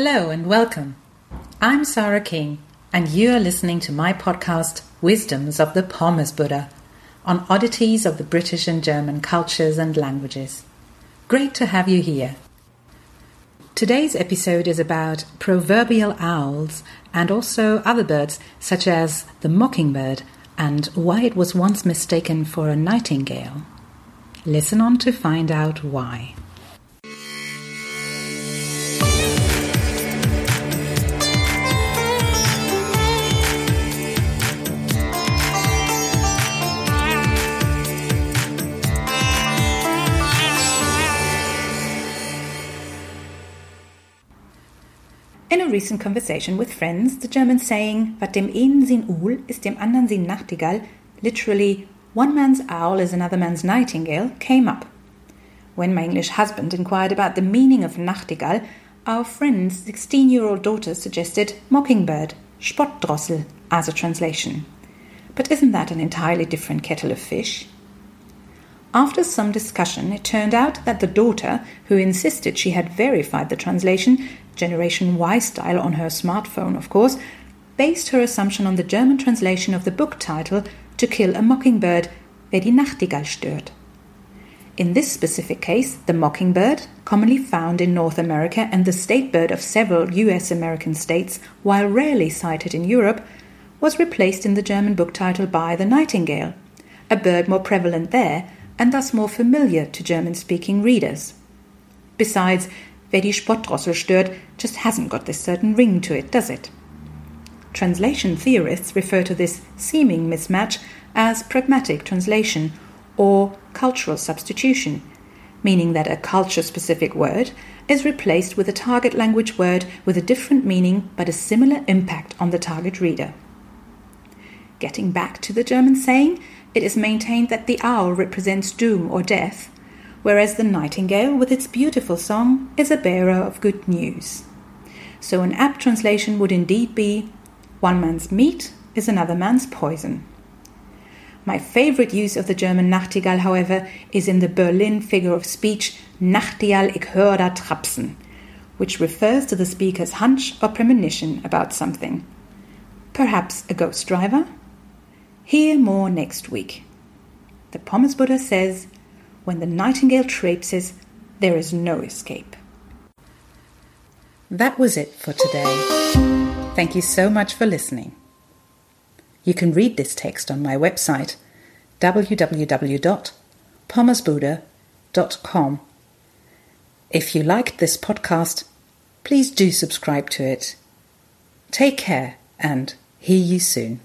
Hello and welcome. I'm Sarah King, and you are listening to my podcast, Wisdoms of the Pommes Buddha, on oddities of the British and German cultures and languages. Great to have you here. Today's episode is about proverbial owls and also other birds, such as the mockingbird, and why it was once mistaken for a nightingale. Listen on to find out why. In a recent conversation with friends, the German saying, "Wat dem einen sin Uhl ist dem anderen sin Nachtigall," literally, one man's owl is another man's nightingale, came up. When my English husband inquired about the meaning of Nachtigall, our friend's 16 year old daughter suggested mockingbird, Spottdrossel, as a translation. But isn't that an entirely different kettle of fish? After some discussion, it turned out that the daughter, who insisted she had verified the translation, Generation Y style on her smartphone, of course, based her assumption on the German translation of the book title To Kill a Mockingbird, Wer die Nachtigall stört. In this specific case, the mockingbird, commonly found in North America and the state bird of several US American states, while rarely sighted in Europe, was replaced in the German book title by the nightingale, a bird more prevalent there and thus more familiar to German speaking readers. Besides, Wer die Spottdrossel stört just hasn't got this certain ring to it, does it? Translation theorists refer to this seeming mismatch as pragmatic translation or cultural substitution, meaning that a culture specific word is replaced with a target language word with a different meaning but a similar impact on the target reader. Getting back to the German saying, it is maintained that the owl represents doom or death, whereas the nightingale, with its beautiful song, is a bearer of good news. So an apt translation would indeed be one man's meat is another man's poison. My favorite use of the German Nachtigall, however, is in the Berlin figure of speech Nachtigall, ich hör da trapsen, which refers to the speaker's hunch or premonition about something. Perhaps a ghost driver? Hear more next week. The Pommes Buddha says, when the nightingale traipses, there is no escape. That was it for today. Thank you so much for listening. You can read this text on my website www.pommesbuddha.com. If you liked this podcast, please do subscribe to it. Take care and hear you soon.